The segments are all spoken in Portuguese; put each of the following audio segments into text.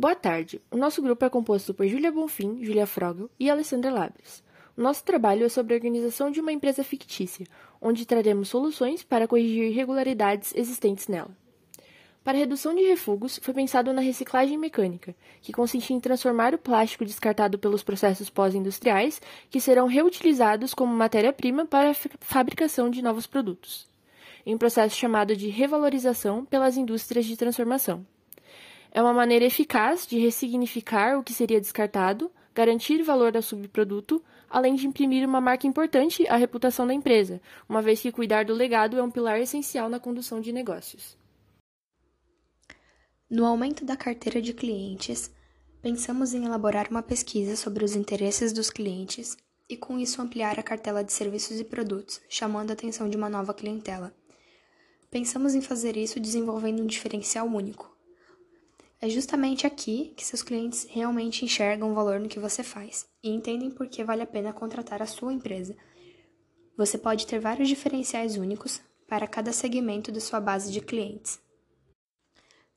Boa tarde. O nosso grupo é composto por Júlia Bonfim, Júlia Frogel e Alessandra Labres. O nosso trabalho é sobre a organização de uma empresa fictícia, onde traremos soluções para corrigir irregularidades existentes nela. Para redução de refugos, foi pensado na reciclagem mecânica, que consiste em transformar o plástico descartado pelos processos pós-industriais, que serão reutilizados como matéria-prima para a fabricação de novos produtos, em um processo chamado de revalorização pelas indústrias de transformação. É uma maneira eficaz de ressignificar o que seria descartado, garantir valor ao subproduto, além de imprimir uma marca importante à reputação da empresa, uma vez que cuidar do legado é um pilar essencial na condução de negócios. No aumento da carteira de clientes, pensamos em elaborar uma pesquisa sobre os interesses dos clientes e, com isso, ampliar a cartela de serviços e produtos, chamando a atenção de uma nova clientela. Pensamos em fazer isso desenvolvendo um diferencial único. É justamente aqui que seus clientes realmente enxergam o valor no que você faz e entendem por que vale a pena contratar a sua empresa. Você pode ter vários diferenciais únicos para cada segmento de sua base de clientes.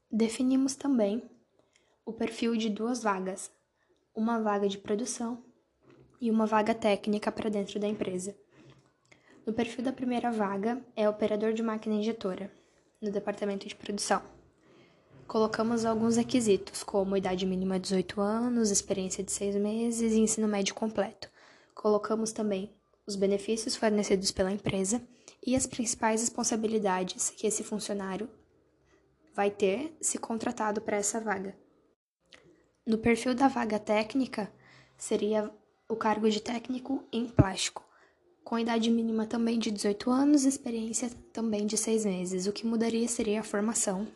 Definimos também o perfil de duas vagas, uma vaga de produção e uma vaga técnica para dentro da empresa. No perfil da primeira vaga é operador de máquina injetora, no departamento de produção. Colocamos alguns requisitos, como idade mínima de 18 anos, experiência de 6 meses e ensino médio completo. Colocamos também os benefícios fornecidos pela empresa e as principais responsabilidades que esse funcionário vai ter se contratado para essa vaga. No perfil da vaga técnica, seria o cargo de técnico em plástico, com idade mínima também de 18 anos experiência também de 6 meses. O que mudaria seria a formação,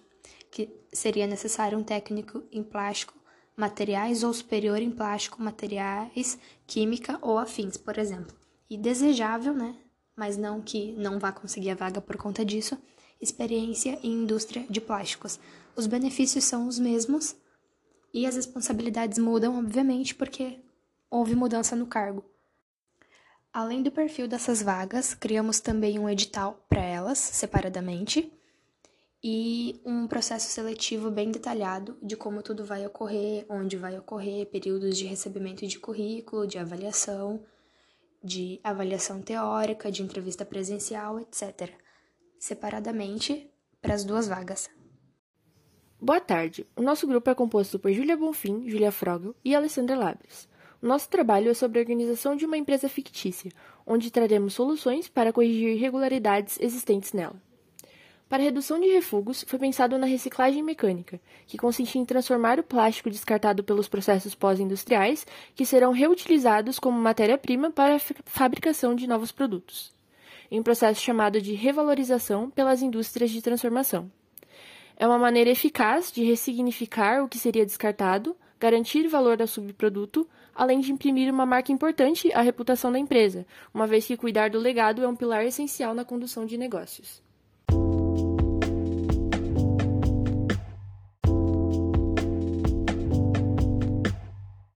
que seria necessário um técnico em plástico, materiais ou superior em plástico, materiais, química ou afins, por exemplo. E desejável, né? Mas não que não vá conseguir a vaga por conta disso, experiência em indústria de plásticos. Os benefícios são os mesmos e as responsabilidades mudam, obviamente, porque houve mudança no cargo. Além do perfil dessas vagas, criamos também um edital para elas, separadamente, e um processo seletivo bem detalhado de como tudo vai ocorrer, onde vai ocorrer, períodos de recebimento de currículo, de avaliação, de avaliação teórica, de entrevista presencial, etc separadamente para as duas vagas. Boa tarde. O nosso grupo é composto por Júlia Bonfim, Júlia Frogel e Alessandra Labres. O nosso trabalho é sobre a organização de uma empresa fictícia, onde traremos soluções para corrigir irregularidades existentes nela. Para redução de refugos, foi pensado na reciclagem mecânica, que consiste em transformar o plástico descartado pelos processos pós-industriais, que serão reutilizados como matéria-prima para a fabricação de novos produtos em um processo chamado de revalorização pelas indústrias de transformação. É uma maneira eficaz de ressignificar o que seria descartado, garantir valor ao subproduto, além de imprimir uma marca importante à reputação da empresa, uma vez que cuidar do legado é um pilar essencial na condução de negócios.